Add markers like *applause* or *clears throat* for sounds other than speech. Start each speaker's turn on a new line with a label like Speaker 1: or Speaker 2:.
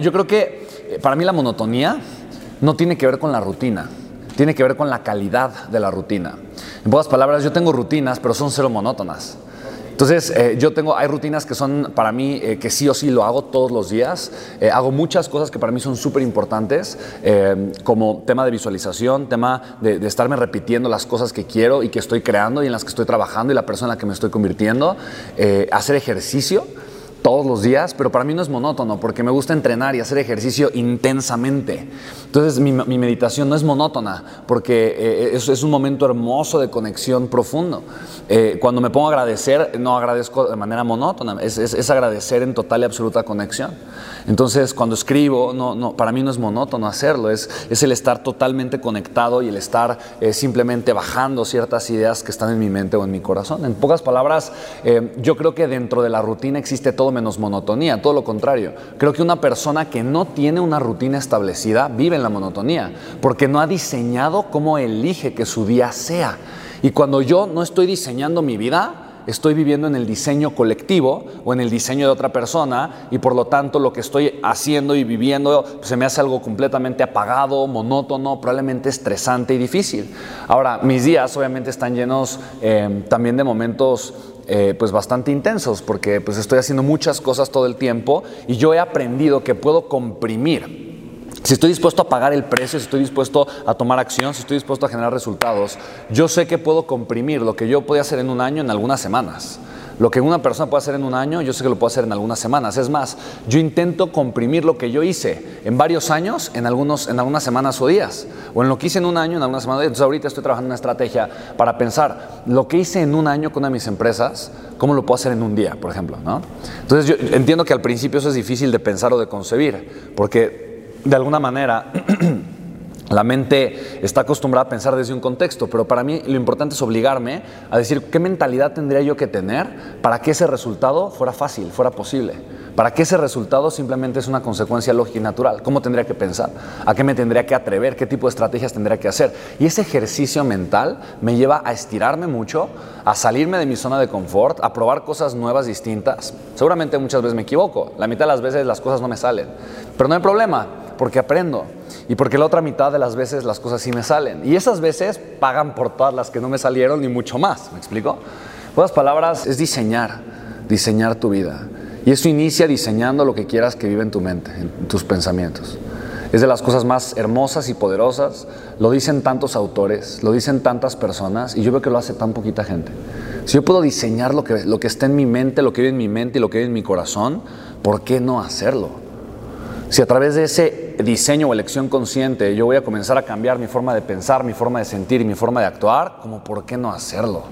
Speaker 1: yo creo que eh, para mí la monotonía no tiene que ver con la rutina, tiene que ver con la calidad de la rutina. En pocas palabras, yo tengo rutinas, pero son cero monótonas. Entonces, eh, yo tengo, hay rutinas que son para mí eh, que sí o sí lo hago todos los días. Eh, hago muchas cosas que para mí son súper importantes, como tema de visualización, tema de, de, estarme repitiendo las cosas que quiero y que estoy creando y en las que estoy trabajando y la persona en la que me estoy convirtiendo. hacer ejercicio todos los días, pero para mí no es monótono porque me gusta entrenar y hacer ejercicio intensamente. Entonces mi, meditación no es monótona porque eh, es, es, un momento hermoso de conexión profundo. Eh, cuando me pongo a agradecer, no agradezco de manera monótona, es, es, agradecer en total y absoluta conexión. Entonces cuando escribo, no, no, para mí no es monótono hacerlo, es, es el estar totalmente conectado y el estar eh, simplemente bajando ciertas ideas que están en mi mente o en mi corazón. En pocas palabras, yo creo que dentro de la rutina existe todo menos monotonía, todo lo contrario. Creo que una persona que no tiene una rutina establecida vive en la monotonía, porque no ha diseñado cómo elige que su día sea. Y cuando yo no estoy diseñando mi vida, estoy viviendo en el diseño colectivo o en el diseño de otra persona y por lo tanto lo que estoy haciendo y viviendo se me hace algo completamente apagado, monótono, probablemente estresante y difícil. Ahora, mis días obviamente están llenos eh, también de momentos eh, pues bastante intensos porque pues estoy haciendo muchas cosas todo el tiempo y yo he aprendido que puedo comprimir. Si estoy dispuesto a pagar el precio, si estoy dispuesto a tomar acción, si estoy dispuesto a generar resultados, yo sé que puedo comprimir lo que yo podía hacer en un año en algunas semanas. Lo que una persona puede hacer en un año, yo sé que lo puedo hacer en algunas semanas. Es más, yo intento comprimir lo que yo hice en varios años, en, algunos, en algunas semanas o días. O en lo que hice en un año, en algunas semanas. Entonces ahorita estoy trabajando una estrategia para pensar lo que hice en un año con una de mis empresas, ¿cómo lo puedo hacer en un día, por ejemplo? ¿no? Entonces yo entiendo que al principio eso es difícil de pensar o de concebir, porque de alguna manera... *clears throat* La mente está acostumbrada a pensar desde un contexto, pero para mí lo importante es obligarme a decir qué mentalidad tendría yo que tener para que ese resultado fuera fácil, fuera posible, para que ese resultado simplemente es una consecuencia lógica y natural. ¿Cómo tendría que pensar? ¿A qué me tendría que atrever? ¿Qué tipo de estrategias tendría que hacer? Y ese ejercicio mental me lleva a estirarme mucho, a salirme de mi zona de confort, a probar cosas nuevas, distintas. Seguramente muchas veces me equivoco, la mitad de las veces las cosas no me salen, pero no hay problema porque aprendo y porque la otra mitad de las veces las cosas sí me salen. Y esas veces pagan por todas las que no me salieron y mucho más, ¿me explico? Otras palabras, es diseñar, diseñar tu vida. Y eso inicia diseñando lo que quieras que viva en tu mente, en tus pensamientos. Es de las cosas más hermosas y poderosas. Lo dicen tantos autores, lo dicen tantas personas y yo veo que lo hace tan poquita gente. Si yo puedo diseñar lo que, lo que está en mi mente, lo que vive en mi mente y lo que vive en mi corazón, ¿por qué no hacerlo? Si a través de ese diseño o elección consciente yo voy a comenzar a cambiar mi forma de pensar, mi forma de sentir y mi forma de actuar, como por qué no hacerlo?